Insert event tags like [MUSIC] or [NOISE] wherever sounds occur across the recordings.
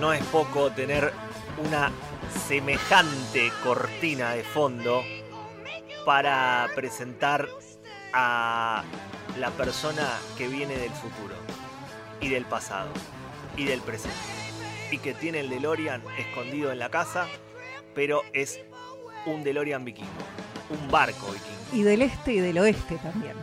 No es poco tener una semejante cortina de fondo para presentar a la persona que viene del futuro y del pasado y del presente y que tiene el DeLorean escondido en la casa, pero es un DeLorean vikingo, un barco vikingo. Y del este y del oeste también.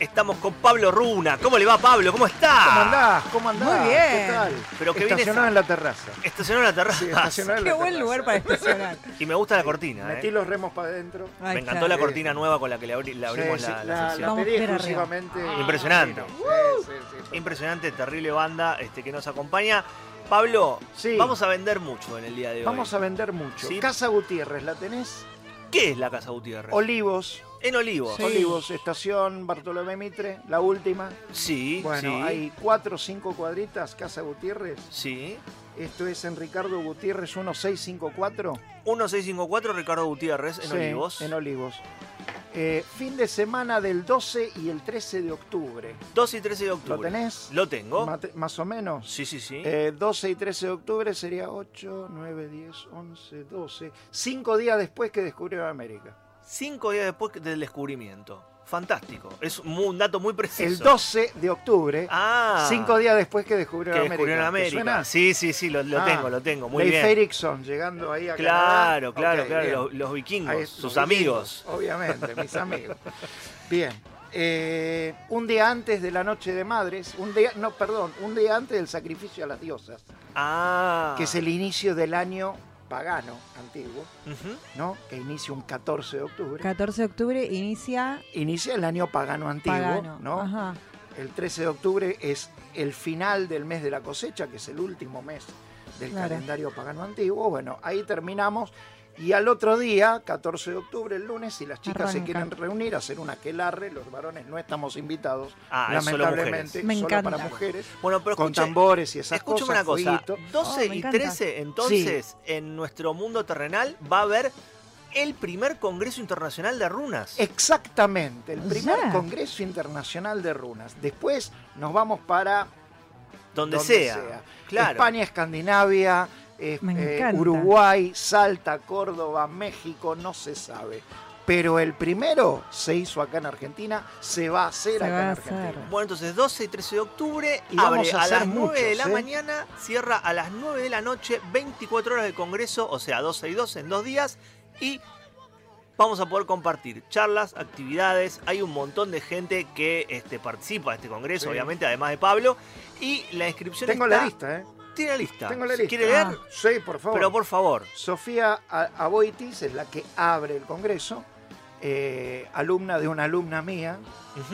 Estamos con Pablo Runa. ¿Cómo le va, Pablo? ¿Cómo está? ¿Cómo andás? ¿Cómo andás? Muy bien. ¿Qué tal? Pero que Estacionado en la terraza. Estacionó en la terraza. Sí, estacionado en Qué buen lugar para estacionar. [LAUGHS] Y me gusta la cortina, Metí ¿eh? los remos para adentro. Me encantó la Sí. cortina nueva con la que le, abri- le abrimos Sí, sí, la, la la, sección. la pedí. Impresionante. Sí, sí, sí, sí. Impresionante, terrible banda este, que nos acompaña. Pablo, Sí. vamos a vender mucho en el día de hoy. Vamos a vender mucho. Sí. Casa Gutiérrez, ¿la tenés? ¿Qué es la Casa Gutiérrez? Olivos. En Olivos. Sí. Olivos, estación Bartolomé Mitre, la última. Sí, Bueno, sí. hay cuatro o cinco cuadritas, Casa Gutiérrez. Sí. Esto es en Ricardo Gutiérrez 1654. 1654 Ricardo Gutiérrez en Sí, Olivos. En Olivos. Eh, fin de semana del 12 y el 13 de octubre. 12 y 13 de octubre. ¿Lo tenés? Lo tengo. Mate- más o menos. Sí, sí, sí. Eh, 12 y 13 de octubre sería 8, 9, 10, 11, 12. Cinco días después que descubrió América. Cinco días después del descubrimiento. Fantástico. Es un dato muy preciso. El 12 de octubre, Ah. cinco días después que descubrió que América. descubrieron ¿Te América. suena? Sí, sí, sí, lo, lo Ah, tengo, lo tengo. Muy Leif bien. Erikson llegando ahí a Claro, Canadá. claro, claro. Los, los vikingos, sus los amigos. vikingos, Obviamente, mis [LAUGHS] amigos. Bien. eh, un día antes de la Noche de Madres, un día, no, perdón, un día antes del sacrificio a las diosas, Ah. que es el inicio del año pagano antiguo. ¿no? Que inicia un 14 de octubre. 14 de octubre inicia Inicia el año pagano antiguo, Pagano. ¿no? Ajá. El 13 de octubre es el final del mes de la cosecha, que es el último mes del Claro. calendario pagano antiguo. Bueno, ahí terminamos. Y al otro día, 14 de octubre, el lunes, si las chicas se quieren reunir, hacer una aquelarre, los varones no estamos invitados, Ah, solo lamentablemente, Me solo encanta. para mujeres, Bueno, pero con tambores y esas Escúchame cosas. una cosa, fueguito. 12 Oh, me y encanta. 13, entonces, en nuestro mundo terrenal va a haber el primer Congreso Internacional de Runas. Exactamente, el primer. Congreso Internacional de Runas. Después nos vamos para donde, donde sea. Claro. España, Escandinavia, eh, Me encanta. Uruguay, Salta, Córdoba, México, no se sabe. Pero el primero se hizo acá en Argentina, se va a hacer Se acá en Argentina. hacer. Bueno, entonces 12 y 13 de octubre, Y vamos abre a a, hacer las 9 de la ¿eh? mañana, cierra a las 9 de la noche, 24 horas de Congreso, o sea, 12 y 12 en dos días, y vamos a poder compartir charlas, actividades, hay un montón de gente que este, participa de este Congreso, Sí. obviamente, además de Pablo, y la inscripción Tengo está... la lista, ¿eh? Tiene la lista. Tengo la lista. ¿Quiere leer? Ah. Sí, por favor. Pero por favor. Sofía Aboitis es la que abre el Congreso, eh, alumna de una alumna mía,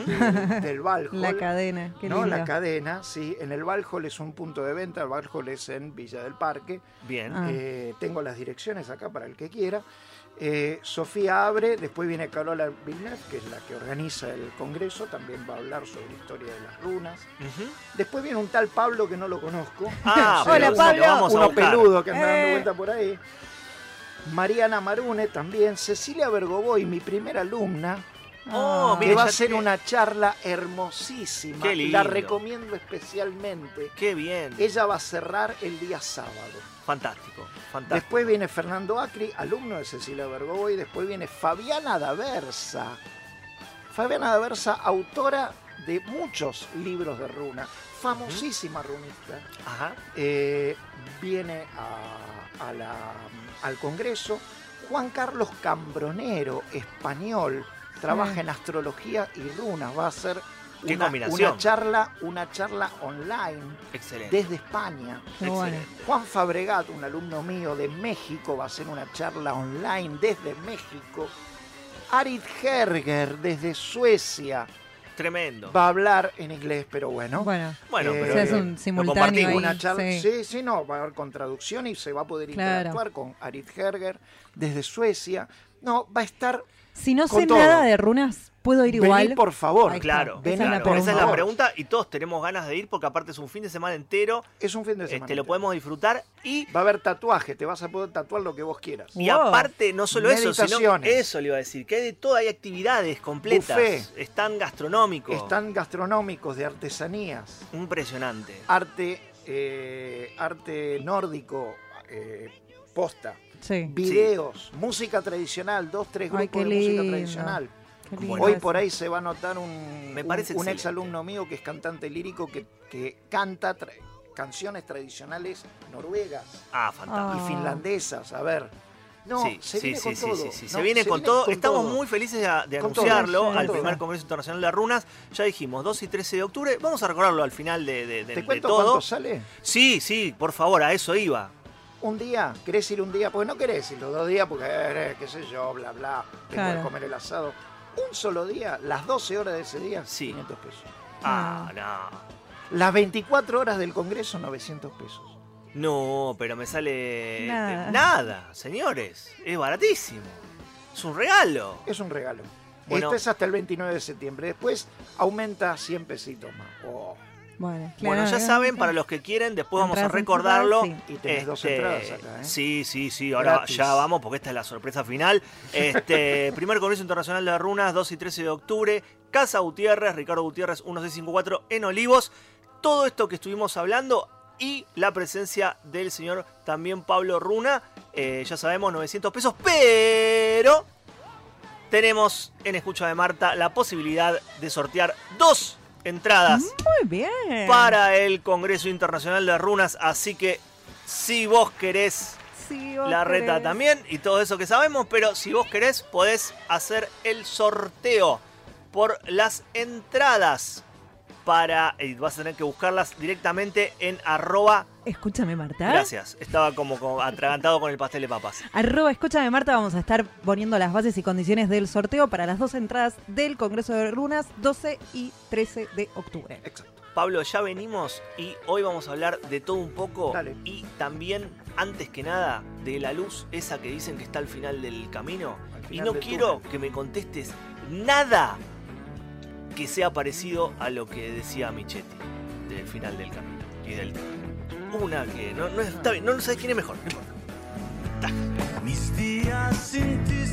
de- del Valhall. la cadena. Qué ¿no? lindo. La cadena, sí. En el Valhall es un punto de venta, el Valhall es en Villa del Parque. Bien. Ah. Eh, tengo las direcciones acá para el que quiera. Eh, Sofía abre, después viene Carola Villeneuve, que es la que organiza el congreso, también va a hablar sobre historia de las runas. Después viene un tal Pablo que no lo conozco. Ah, [LAUGHS] Sí, Hola, Pablo. vamos Uno peludo que anda dando Eh. vuelta por ahí. Mariana Marune también. Cecilia Bergoboy, mi primera alumna, Oh, mire, que va a tiene- una charla hermosísima. Qué lindo. La recomiendo especialmente. Qué bien. Ella va a cerrar el día sábado. Fantástico, fantástico. Después viene Fernando Acri, alumno de Cecilia Bergoboy. Después viene Fabiana Daversa. Fabiana Daversa, autora de muchos libros de runa. Famosísima runista. Ajá. Eh, viene a- a la- al Congreso. Juan Carlos Cambronero, español, trabaja en astrología y runas. Va a Qué una, charla, una charla online Excelente. desde España. Excelente. Juan Fabregat, un alumno mío de México, va a hacer una charla online desde México. Arid Herger, desde Suecia, Tremendo. va a hablar en inglés, pero bueno. Bueno, Bueno, Eh, pero se hace un simultáneo ahí. una charla, sí. sí. sí, no, va a haber con traducción y se va a poder Claro. interactuar con Arid Herger desde Suecia. No, va a estar. Si no sé todo. nada de runas, ¿puedo ir Vení, igual? por favor. Claro, Vení, Esa es la claro. Esa es la pregunta. y todos tenemos ganas de ir porque aparte es un fin de semana entero, Es un fin de semana. este, lo podemos disfrutar y, Va a haber tatuaje, te vas a poder tatuar lo que vos quieras. y Wow. aparte no solo eso, sino Meditaciones. eso le iba a decir, que hay de todo, hay actividades completas, Buffet. están gastronómicos, Están gastronómicos de artesanías, impresionante. arte eh, arte nórdico, eh, posta, Sí. videos, música tradicional, dos, tres Ay, grupos qué de música tradicional. Qué lindo Bueno, Hoy por ahí se va a notar un, Me parece un, ex alumno mío que es cantante lírico que, que canta tra- canciones tradicionales noruegas Ah, fantástico. Ah. y finlandesas. A ver, no, sí, se viene sí, con sí, todo. sí, sí, ¿no? Se viene con todo. Estamos todo. muy felices de, de Con todo, anunciarlo sí, al primer Congreso Internacional de Runas. Ya dijimos, 2 y 13 de octubre. Vamos a recordarlo al final de, de- de- ¿Te de cuento todo. cuánto sale? Sí, sí, por favor, a eso iba. Un día, ¿querés ir un día? Porque no querés ir los dos días porque, eh, qué sé yo, bla, bla, tengo Claro. que comer el asado. Un solo día, las 12 horas de ese día, Sí. 500 pesos. Ah, no. Las 24 horas del Congreso, 900 pesos. No, pero me sale. Nada. Nada, señores. Es baratísimo. Es un regalo. Es un regalo. Bueno. Esto es hasta el 29 de septiembre. Después aumenta 100 pesitos más. Oh, Bueno, Bueno, ya claro, saben, para los que quieren, después vamos a Entradas recordarlo. anticipadas, Y tenés dos entradas acá, ¿eh? Sí, sí, sí, ahora Gratis. ya vamos porque esta es la sorpresa final. Este, [LAUGHS] primer Congreso Internacional de Runas, 2 y 13 de octubre, Casa Gutiérrez, Ricardo Gutiérrez 1654 en Olivos. Todo esto que estuvimos hablando y la presencia del señor también Pablo Runa, eh, ya sabemos, 900 pesos, pero tenemos en Escucha de Marta la posibilidad de sortear dos entradas Muy bien. para el Congreso Internacional de Runas. Así que si vos querés vos la reta también y todo eso que sabemos, pero si vos querés podés hacer el sorteo por las entradas para... Y vas a tener que buscarlas directamente en arroba... Escúchame, Marta. Gracias, estaba como, como atragantado con el pastel de papas. Arroba Escúchame Marta, vamos a estar poniendo las bases y condiciones del sorteo para las dos entradas del Congreso de Runas, 12 y 13 de octubre. exacto. Pablo, ya venimos y hoy vamos a hablar de todo un poco Dale. y también, antes que nada, de la luz esa que dicen que está al final del camino. Y no quiero túnel. que me contestes nada que sea parecido a lo que decía Michetti del final del camino y del una que no, no está bien, no, no sabes quién es mejor. no importa. Mis días sin ti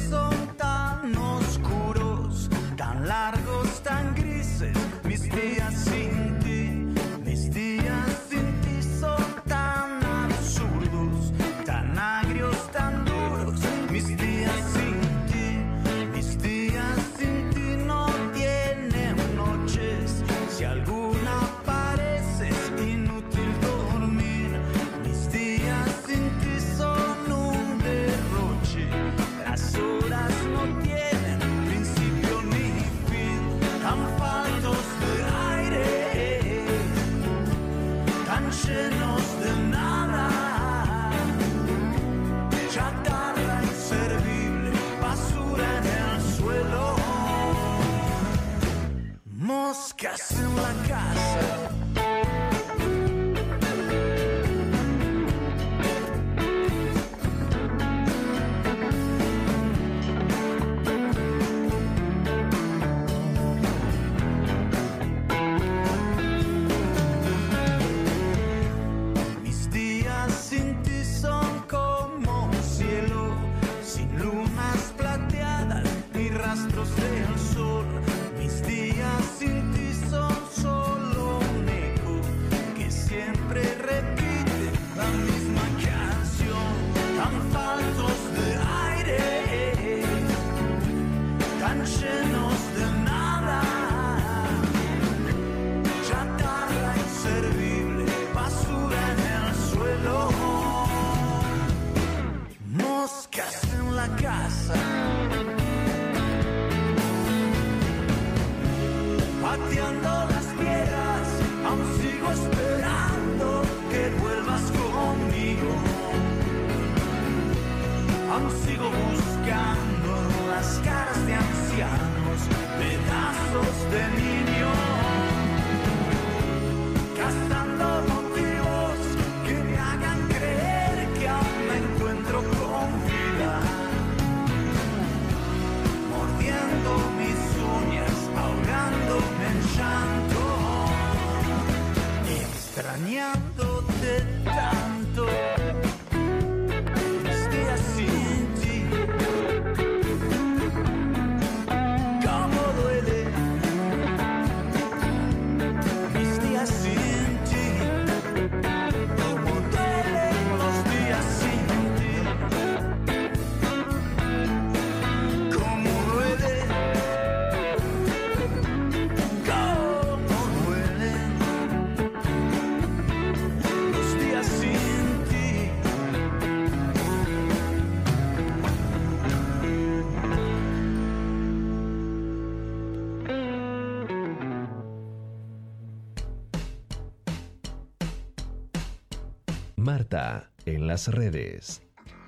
En las redes.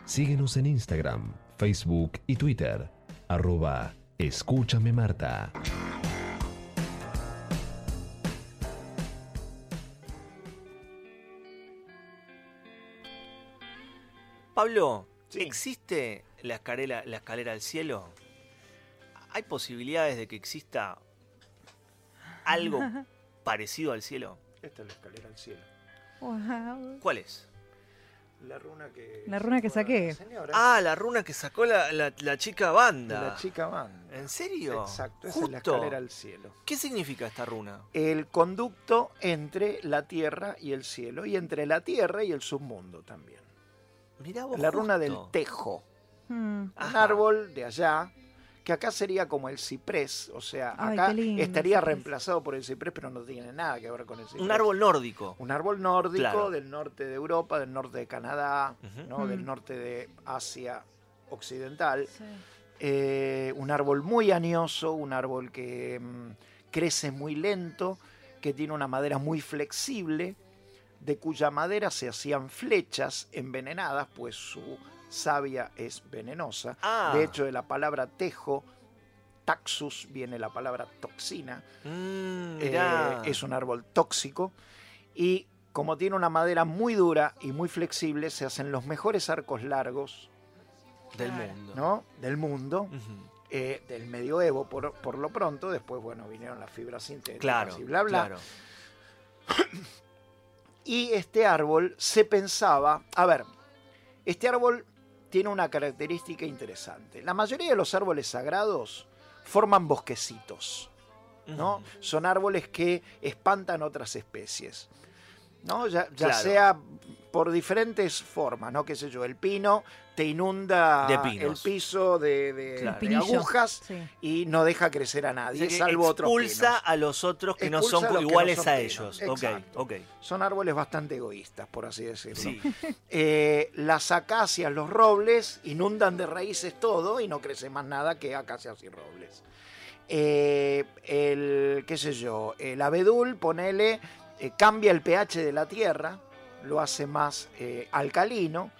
Síguenos en Instagram, Facebook y Twitter. Arroba Escúchame Marta. Pablo, Sí. ¿existe la escalera, la escalera al cielo? ¿Hay posibilidades de que exista algo [LAUGHS] parecido al cielo? Esta es la escalera al cielo. Wow. ¿Cuál es? La runa que. La runa que saqué. Señora, Ah, la runa que sacó la, la- la chica banda. la chica banda. ¿En serio? Exacto, esa es la Justo. escalera al cielo. ¿Qué significa esta runa? El conducto entre la tierra y el cielo, y entre la tierra y el submundo también. Mirá vos La runa del tejo. Hmm. Un Ajá. árbol de allá, que acá sería como el ciprés, o sea, Ay, acá lindo estaría reemplazado por el ciprés, pero no tiene nada que ver con el ciprés. Un árbol nórdico. Un árbol nórdico Claro. del norte de Europa, del norte de Canadá. ¿no? del Mm. norte de Asia occidental. Sí. Eh, un árbol muy añoso, un árbol que mm, crece muy lento, que tiene una madera muy flexible, de cuya madera se hacían flechas envenenadas, pues su savia es venenosa. Ah. De hecho, de la palabra tejo, taxus, viene la palabra toxina. Mm, Eh, es un árbol tóxico y como tiene una madera muy dura y muy flexible, se hacen los mejores arcos largos del mundo. ¿no? del mundo, Ujú. eh, del medioevo por, por lo pronto. Después, bueno, vinieron las fibras sintéticas Claro, y bla, bla. claro. [COUGHS] Y este árbol se pensaba, a ver, este árbol tiene una característica interesante. La mayoría de los árboles sagrados forman bosquecitos. ¿no? Son árboles que espantan otras especies. ¿no? Ya, ya Claro. sea por diferentes formas, ¿no? Qué sé yo, el pino te inunda De el piso de, de- Claro. de Pinillo. agujas Sí. y no deja crecer a nadie, salvo otros expulsa a los otros que no son a no iguales son a ellos. Exacto. Ok, ok. Son árboles bastante egoístas, por así decirlo. Sí. [LAUGHS] Eh, las acacias, los robles, inundan de raíces todo y no crece más nada que acacias y robles. Eh, el, qué sé yo, el abedul, ponele, eh, cambia el pH de la tierra, lo hace más eh, alcalino,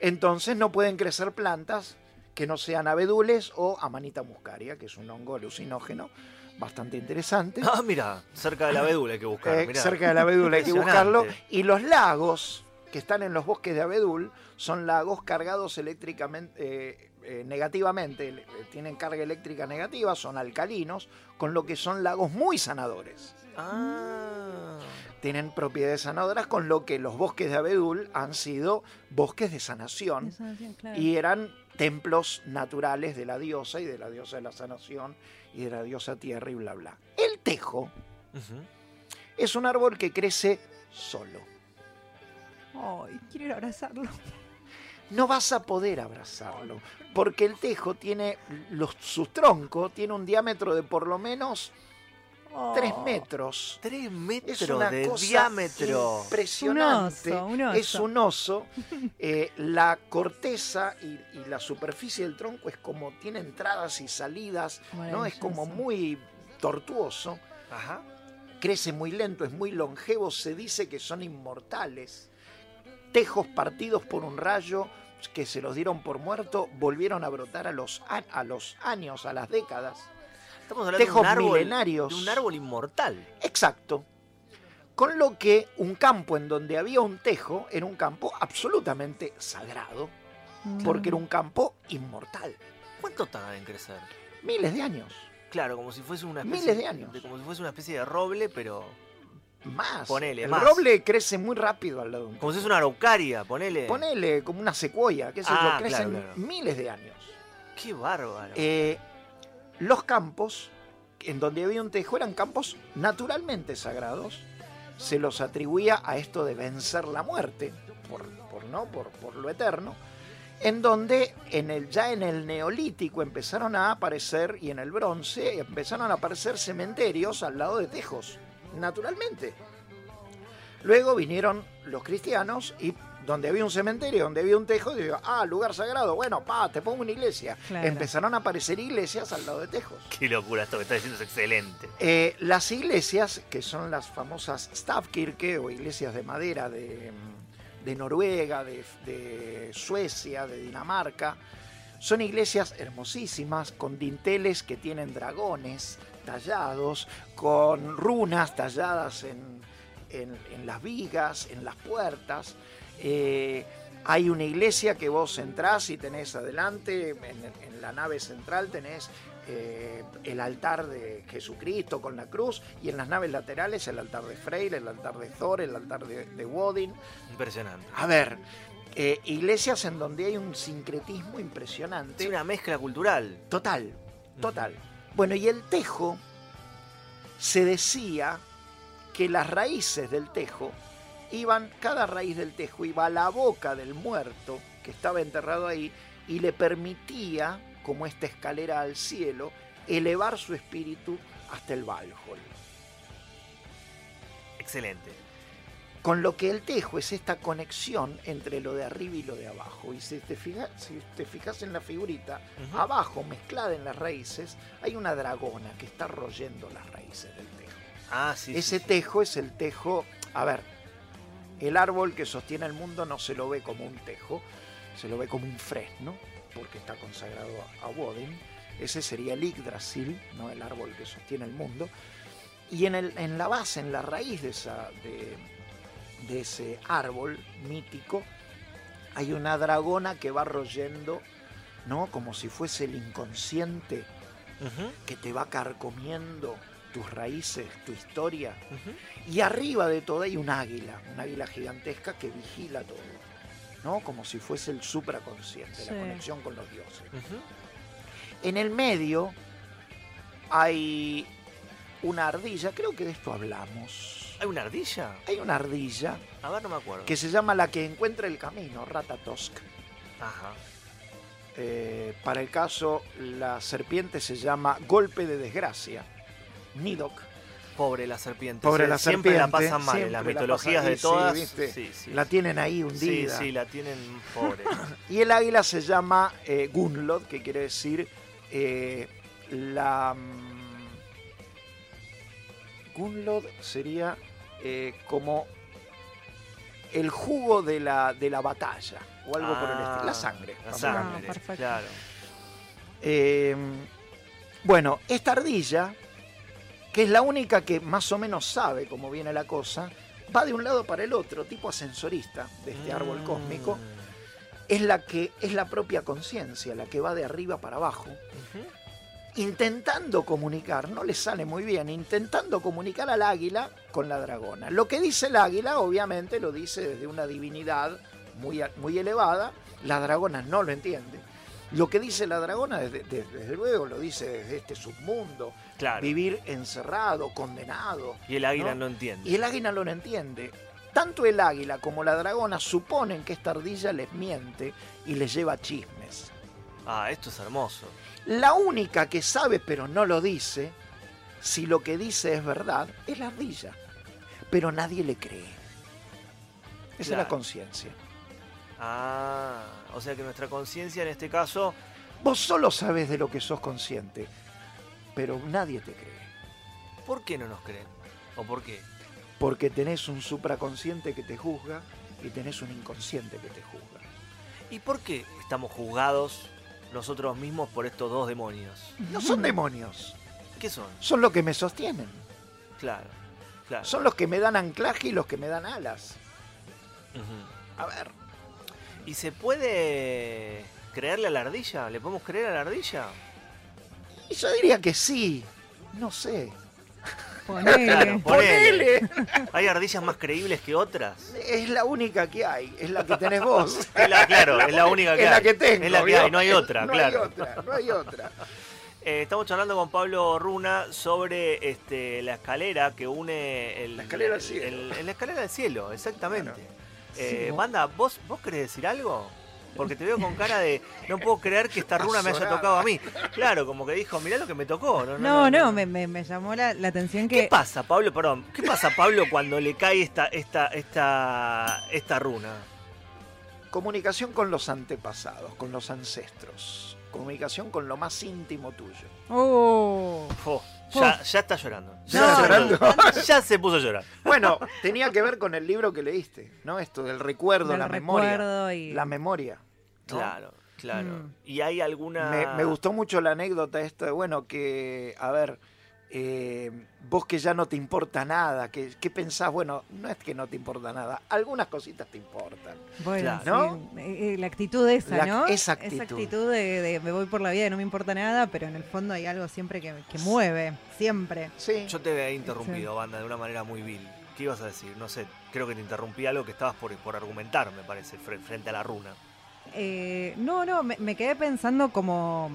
entonces no pueden crecer plantas que no sean abedules o amanita muscaria, que es un hongo alucinógeno bastante interesante. Ah, mira, cerca de la vedula hay que buscar. Eh, cerca del abedul hay que buscarlo. Y los lagos que están en los bosques de abedul son lagos cargados eléctricamente, eh, eh, negativamente, eh, tienen carga eléctrica negativa, son alcalinos, con lo que son lagos muy sanadores. Ah. Tienen propiedades sanadoras, con lo que los bosques de abedul han sido bosques de sanación claro. y eran templos naturales de la diosa y de la diosa de la sanación y de la diosa tierra y bla bla. El tejo es un árbol que crece solo. Ay, quiero ir a abrazarlo. No vas a poder abrazarlo, porque el tejo tiene, los, su tronco tiene un diámetro de por lo menos 3 Oh. metros. Tres Es metros una de cosa diámetro. impresionante. Un oso, un oso. Es un oso. [LAUGHS] Eh, la corteza y, y la superficie del tronco es como tiene entradas y salidas, ¿no? Es como muy tortuoso. Ajá. crece muy lento, es muy longevo, se dice que son inmortales. Tejos partidos por un rayo que se los dieron por muerto volvieron a brotar a los, a, a los años, a las décadas. Estamos hablando de Tejos un árbol, milenarios. de un árbol inmortal. Exacto. Con lo que un campo en donde había un tejo era un campo absolutamente sagrado, Mm. porque era un campo inmortal. ¿Cuánto tarda en crecer? Miles de años, Claro, como si fuese una especie Miles de años. como si fuese una especie de roble, pero más. Ponele, El más. roble crece muy rápido al lado de un como si fuese una araucaria, ponele. Ponele como una secuoya, qué sé Ah, yo, crecen claro, claro. miles de años. Qué bárbaro. Eh, los campos en donde había un tejo eran campos naturalmente sagrados. Se los atribuía a esto de vencer la muerte, por, por, ¿no? por, por lo eterno. En donde en el, ya en el neolítico empezaron a aparecer, y en el bronce empezaron a aparecer cementerios al lado de tejos, naturalmente. Luego vinieron los cristianos y donde había un cementerio, donde había un tejo, digo, ah, lugar sagrado, bueno, pa, te pongo una iglesia. Claro. Empezaron a aparecer iglesias al lado de tejos. Qué locura esto que está diciendo es excelente. Eh, las iglesias, que son las famosas Stavkirke o iglesias de madera de, de Noruega, de, de Suecia, de Dinamarca. Son iglesias hermosísimas, con dinteles que tienen dragones tallados, con runas talladas en, en- en las vigas, en las puertas. Eh, hay una iglesia que vos entrás y tenés adelante, en, en la nave central tenés eh, el altar de Jesucristo con la cruz y en las naves laterales el altar de Freyr, el altar de Thor, el altar de, de Wodin. Impresionante. A ver, eh, iglesias en donde hay un sincretismo impresionante. Es una mezcla cultural. Total, total. Bueno, y el tejo, se decía que las raíces del tejo iban, cada raíz del tejo iba a la boca del muerto que estaba enterrado ahí y le permitía, como esta escalera al cielo, elevar su espíritu hasta el Valhall. Excelente. Con lo que el tejo es esta conexión entre lo de arriba y lo de abajo. Y si te fijas, si te fijas en la figurita, abajo, mezclada en las raíces, hay una dragona que está royendo las raíces del tejo. Ah, sí. Ese sí. tejo es el tejo. A ver, el árbol que sostiene el mundo no se lo ve como un tejo, se lo ve como un fresno, porque está consagrado a Wodin. Ese sería el Yggdrasil, ¿no? el árbol que sostiene el mundo. Y en, el- en la base, en la raíz de, esa, de, de ese árbol mítico, hay una dragona que va royendo, ¿no? Como si fuese el inconsciente que te va carcomiendo tus raíces, tu historia. Y arriba de todo hay un águila, un águila gigantesca que vigila todo, ¿no? Como si fuese el supraconsciente, Sí. la conexión con los dioses. En el medio hay una ardilla, creo que de esto hablamos. ¿Hay una ardilla? Hay una ardilla A ver, no me acuerdo. que se llama la que encuentra el camino, Ratatosk. Ajá. Eh, para el caso, la serpiente se llama golpe de desgracia, Nidok. Pobre la serpiente. Pobre la Siempre la serpiente, pasan mal en siempre las la mitologías de sí, todas. ¿viste? Sí, sí, La sí. tienen ahí Sí, hundida. sí, la tienen pobre. [LAUGHS] Y el águila se llama eh, Gunlod, que quiere decir eh, la... mm, Gunlod sería eh, como el jugo de la, de la batalla, o algo por el Ah, estilo. La sangre. La sangre. Ah, claro. Eh, bueno, esta ardilla, que es la única que más o menos sabe cómo viene la cosa, va de un lado para el otro, tipo ascensorista de este árbol Mm. cósmico, es la que es la propia conciencia, la que va de arriba para abajo. Intentando comunicar, no le sale muy bien, intentando comunicar al águila con la dragona. Lo que dice el águila, obviamente, lo dice desde una divinidad muy, muy elevada, la dragona no lo entiende. Lo que dice la dragona, desde, desde- desde luego, lo dice desde este submundo, Claro. vivir encerrado, condenado. Y el águila ¿no? no, entiende. Y el águila no lo entiende. Tanto el águila como la dragona suponen que esta ardilla les miente y les lleva chismes. Ah, esto es hermoso. La única que sabe pero no lo dice, si lo que dice es verdad, es la ardilla. Pero nadie le cree. Esa es la conciencia. Ah, o sea que nuestra conciencia en este caso. Vos solo sabes de lo que sos consciente, pero nadie te cree. ¿Por qué no nos creen? ¿O por qué? Porque tenés un supraconsciente que te juzga y tenés un inconsciente que te juzga. ¿Y por qué estamos juzgados nosotros mismos por estos dos demonios? No son demonios, ¿Qué son? son los que me sostienen. Claro, claro. Son los que me dan anclaje y los que me dan alas. A ver, ¿Y se puede creerle a la ardilla? ¿Le podemos creer a la ardilla? y yo diría que sí. No sé. Ponele. Claro, ponele. ¡Ponele! ¿Hay ardillas más creíbles que otras? Es la única que hay, es la que tenés vos. [LAUGHS] Es la- claro, es la única que es la hay. que tengo. Es la que ¿vio? hay, no hay otra, no claro. hay otra, no hay otra. [LAUGHS] Eh, estamos charlando con Pablo Runa sobre este, la escalera que une el, La escalera al cielo. el- la escalera al cielo, exactamente. Bueno, Eh, sí. Banda, ¿vos, ¿vos querés decir algo? Porque te veo con cara de no puedo creer que esta runa me haya tocado a mí. Claro, como que dijo, mirá lo que me tocó. No, No, no, me, me- me llamó la, la atención ¿Qué que. pasa, Pablo? Perdón, ¿qué pasa, Pablo, cuando le cae esta, esta, esta, esta runa? Comunicación con los antepasados, con los ancestros. Comunicación con lo más íntimo tuyo. Oh, Oh, Ya, ya está llorando. Ya, No, está llorando. [LAUGHS] ya se puso a llorar. Bueno, tenía que ver con el libro que leíste, ¿no? Esto del recuerdo, Del la recuerdo memoria. y- La memoria. ¿no? Claro, claro. Mm. Y hay alguna. Me, me gustó mucho la anécdota esta, de, bueno, que, a ver, eh, vos que ya no te importa nada, que, ¿qué pensás? Bueno, no es que no te importa nada, algunas cositas te importan. Bueno, sí, eh, eh, la actitud esa, La- ¿no? esa actitud. de, de me voy por la vida y no me importa nada, pero en el fondo hay algo siempre que, que mueve, siempre. Sí. Yo te había interrumpido, banda, de una manera muy vil. ¿Qué ibas a decir? No sé, creo que te interrumpí algo que estabas por, por argumentar, me parece, fre- frente a la runa. Eh, no, no, me, me quedé pensando como.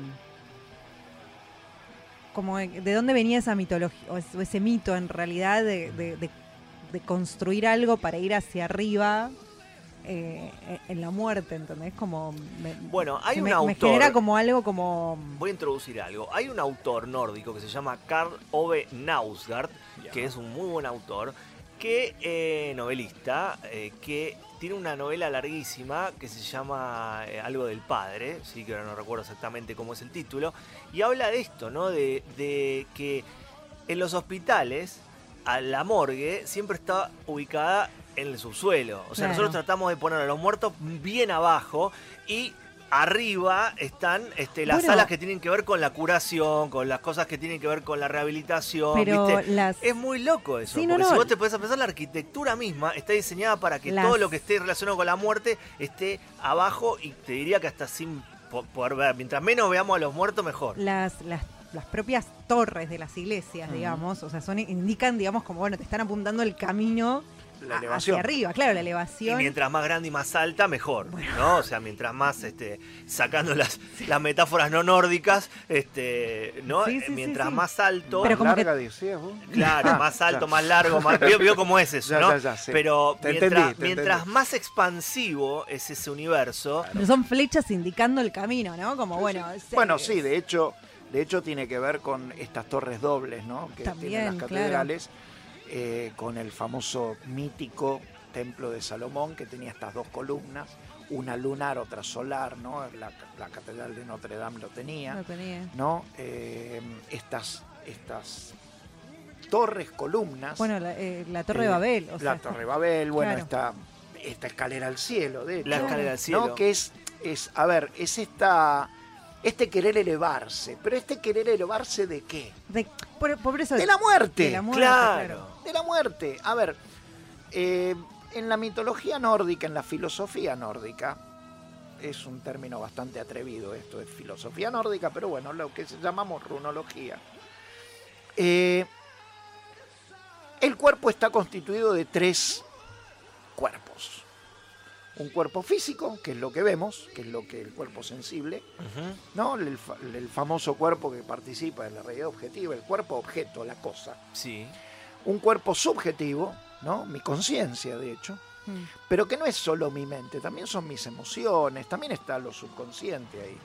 Como de de dónde venía esa mitología, o es- o ese mito en realidad de, de- de- de construir algo para ir hacia arriba eh, en la muerte, ¿entendés? Como. me- Bueno, hay un me, autor. me genera como algo como. Voy a introducir algo. Hay un autor nórdico que se llama Karl Ove Nausgaard, que es un muy buen autor, que eh, novelista, eh, que tiene una novela larguísima que se llama eh, Algo del Padre, sí que ahora no recuerdo exactamente cómo es el título, y habla de esto, ¿no? De, de que en los hospitales a la morgue siempre está ubicada en el subsuelo. O sea, Claro. nosotros tratamos de poner a los muertos bien abajo y arriba están este, las Bueno. salas que tienen que ver con la curación, con las cosas que tienen que ver con la rehabilitación. Pero ¿viste? las. Es muy loco eso, Sí, porque no. si vos te podés pensar, la arquitectura misma está diseñada para que Las- todo lo que esté relacionado con la muerte esté abajo y te diría que hasta sin po- poder ver. Mientras menos veamos a los muertos, mejor. las, las, las propias torres de las iglesias, digamos, o sea, son indican, digamos, como bueno, te están apuntando el camino La elevación. hacia arriba, claro, la Y elevación. mientras más grande y más alta, mejor. ¿no? O sea, mientras más este, sacando las, [LAUGHS] las metáforas no nórdicas, este, ¿no? Sí, sí, sí, mientras sí. más alto. Pero como que- larga, decías vos. Claro, Ah, más alto, ya. más largo, más. Vio, vio cómo es eso, [LAUGHS] ¿no? ya, ya, sí. Pero Te mientras, entendí, te mientras entendí. más expansivo es ese universo, Pero son flechas indicando el camino, ¿no? Como bueno. Bueno, sí, de hecho, de hecho tiene que ver con estas torres dobles, ¿no? Que También, tienen las claro. Eh, con el famoso mítico templo de Salomón que tenía estas dos columnas, una lunar, otra solar, ¿no? La, la catedral de Notre Dame lo tenía, No tenía. ¿no? Eh, estas, estas torres, columnas. Bueno, la, eh, la Torre de Eh, Babel. O la sea, Torre Babel, bueno, claro. esta, esta escalera al cielo, de hecho. la escalera al cielo. ¿no? Que es, es, a ver, es esta, este querer elevarse. Pero este querer elevarse de qué? de- por, por eso De la muerte. de la muerte, Claro. De la muerte. A ver, eh, en la mitología nórdica, en la filosofía nórdica, es un término bastante atrevido esto, es filosofía nórdica, pero bueno, lo que llamamos runología. Eh, el cuerpo está constituido de tres cuerpos. Un cuerpo físico, que es lo que vemos, que es lo que el cuerpo sensible. ¿no? El, el famoso cuerpo que participa en la realidad objetiva, el cuerpo objeto, la cosa. Sí. Un cuerpo subjetivo, ¿no? Mi conciencia, de hecho, Mm. pero que no es solo mi mente, también son mis emociones, también está lo subconsciente ahí.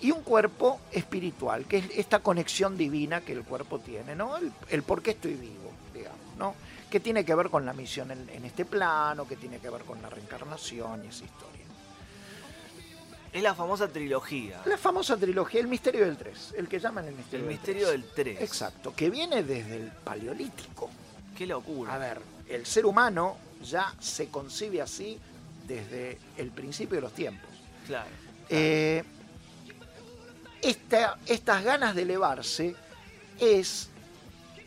Y un cuerpo espiritual, que es esta conexión divina que el cuerpo tiene, ¿no? El, el por qué estoy vivo, digamos, ¿no? Que tiene que ver con la misión en, en este plano, que tiene que ver con la reencarnación y esa historia. Es la famosa trilogía. La famosa trilogía, el misterio del 3, el que llaman el El misterio, del misterio del 3. Exacto, que viene desde el paleolítico. Qué locura. A ver, el ser humano ya se concibe así desde el principio de los tiempos. Claro. Eh, esta- estas ganas de elevarse es,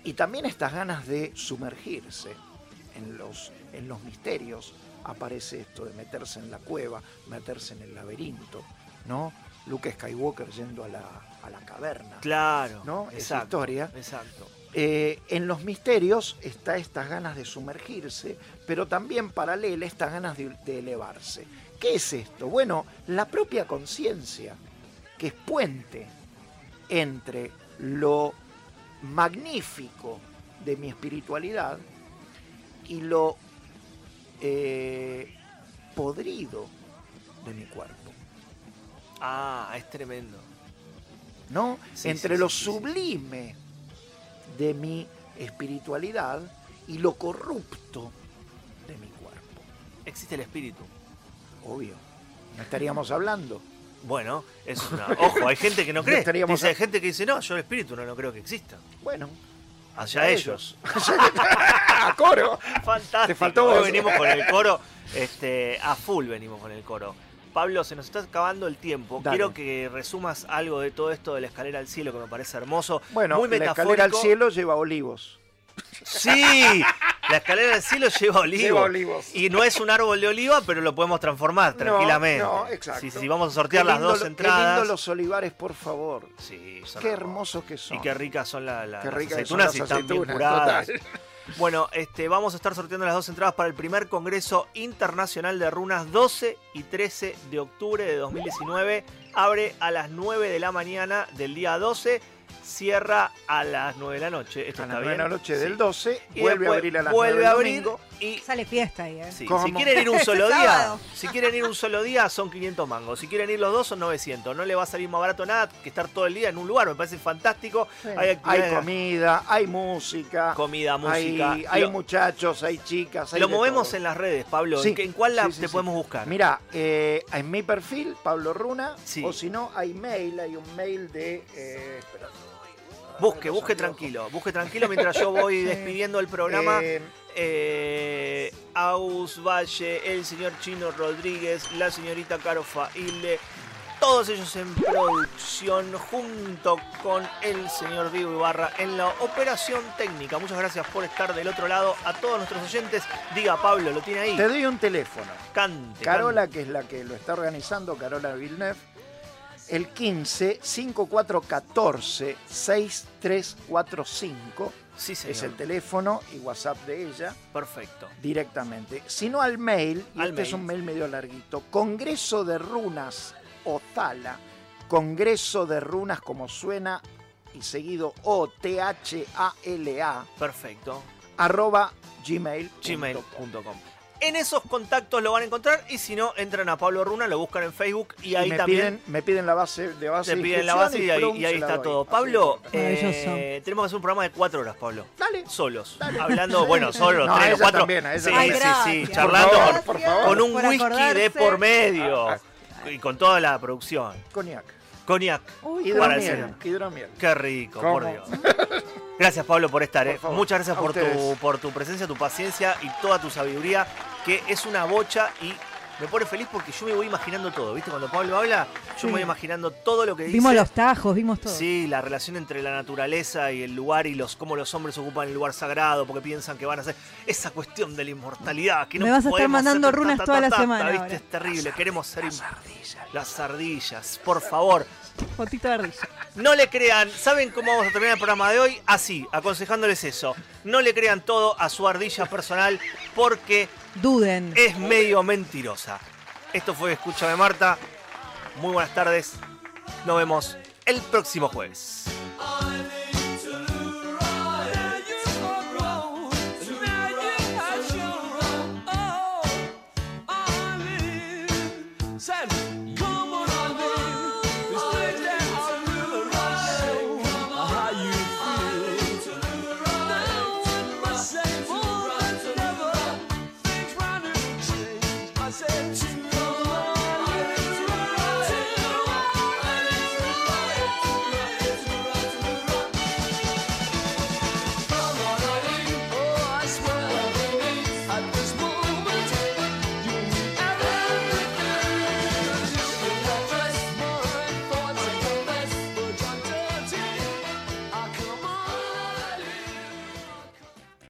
y también estas ganas de sumergirse en los, en los misterios, aparece esto de meterse en la cueva, meterse en el laberinto, ¿no? Luke Skywalker yendo a la, a la caverna. Claro. ¿No? Esa Exacto. historia. Exacto. Eh, en los misterios está estas ganas de sumergirse, pero también paralela estas ganas de, de elevarse. ¿Qué es esto? Bueno, la propia conciencia, que es puente entre lo magnífico de mi espiritualidad y lo eh, podrido de mi cuerpo. Ah, es tremendo. ¿no? Sí, Entre sí, lo sí, sublime de mi espiritualidad y lo corrupto de mi cuerpo. Existe el espíritu. Obvio. No estaríamos hablando. Bueno, es una. Ojo, hay gente que no [LAUGHS] cree. Estaríamos Dice, a- hay gente que dice, no, yo el espíritu no, no creo que exista. Bueno, Allá a ellos. [LAUGHS] a coro. Fantástico. Te faltó Hoy venimos con el coro. Este, a full venimos con el coro. Pablo, se nos está acabando el tiempo. Dale. Quiero que resumas algo de todo esto de la escalera al cielo que me parece hermoso. Bueno, muy la escalera al cielo lleva olivos. Sí, la escalera al cielo lleva olivo. Lleva olivos. Y no es un árbol de oliva, pero lo podemos transformar tranquilamente. No, no, exacto. Sí, sí, vamos a sortear Qué las lindo dos entradas. Qué lindo los olivares, por favor. Sí, son Qué hermosos. que son. Y qué ricas son la- la- Qué las ricas son aceitunas las y están bien aceitunas, curadas. total. [LAUGHS] Bueno, este, vamos a estar sorteando las dos entradas para el primer Congreso Internacional de Runas 12 y 13 de octubre de 2019. Abre a las 9 de la mañana del día 12, cierra a las 9 de la noche. Esto A está las bien. 9 de la noche Sí. del 12, Y vuelve a abrir a las vuelve 9 a del abrir domingo. y Sale fiesta ahí, ¿eh? Si quieren ir un [LAUGHS] solo día, si quieren ir un solo día son 500 mangos. Si quieren ir los dos son 900. No le va a salir más barato nada que estar todo el día en un lugar. Me parece fantástico. Sí. Hay comida, hay música, comida, hay, música. hay Lo- muchachos, hay chicas. Hay Lo movemos todo. en las redes, Pablo. Sí, ¿En, cuál la sí, sí, te sí. podemos buscar? Mira, eh, en mi perfil, Pablo Runa, Sí. o si no, hay mail, hay un mail de... eh, espera. Busque, busque tranquilo. Busque tranquilo mientras yo voy [LAUGHS] despidiendo el programa. Eh, Eh, Aus Valle, el señor Chino Rodríguez, la señorita Caro Failde, todos ellos en producción junto con el señor Diego Ibarra en la operación técnica. Muchas gracias por estar del otro lado. A todos nuestros oyentes, diga Pablo, lo tiene ahí. te doy un teléfono. Cante. Carola, que es la que lo está organizando, Carola Villeneuve, el 15 5414 6345 cante. Sí, señor. es el teléfono y WhatsApp de ella Perfecto. directamente. Si no al mail, y Al este es un mail medio larguito, Congreso de Runas Otala, Congreso de Runas como suena y seguido O-T-H-A-L-A, Perfecto. arroba gmail. En esos contactos lo van a encontrar y si no, entran a Pablo Runa, lo buscan en Facebook y Y ahí me también piden, me piden la base de base te de piden la base y ahí, y está todo. Pablo, eh, tenemos que hacer un programa de cuatro horas, Pablo. Dale. Solos. Dale. Hablando, bueno, solos, No, tres o cuatro. también, sí, sí, sí, charlando Por con, favor, por favor. con un Por whisky de por medio. Ah, Y con toda la producción. Cognac. Cognac. Uy, Para el Hidromiel. Hidromiel. Qué rico, ¿Cómo? por Dios. [LAUGHS] Gracias, Pablo, por estar. Por ¿eh? favor, Muchas gracias por tu, por tu presencia, tu paciencia y toda tu sabiduría, que es una bocha y me pone feliz porque yo me voy imaginando todo. ¿Viste? Cuando Pablo habla, yo Sí. me voy imaginando todo lo que dice. Vimos los tajos, vimos todo. Sí, la relación entre la naturaleza y el lugar y los cómo los hombres ocupan el lugar sagrado porque piensan que van a hacer esa cuestión de la inmortalidad. Que no Me vas a estar podemos mandando hacer runas ta, ta, toda la ta, semana ¿viste? Es terrible. Queremos ser im- las ardillas, por favor. Fotito de ardilla. No le crean, ¿saben cómo vamos a terminar el programa de hoy? Así, aconsejándoles eso. No le crean todo a su ardilla personal porque Duden. es medio mentirosa. Esto fue Escúchame Marta. Muy buenas tardes. Nos vemos el próximo jueves.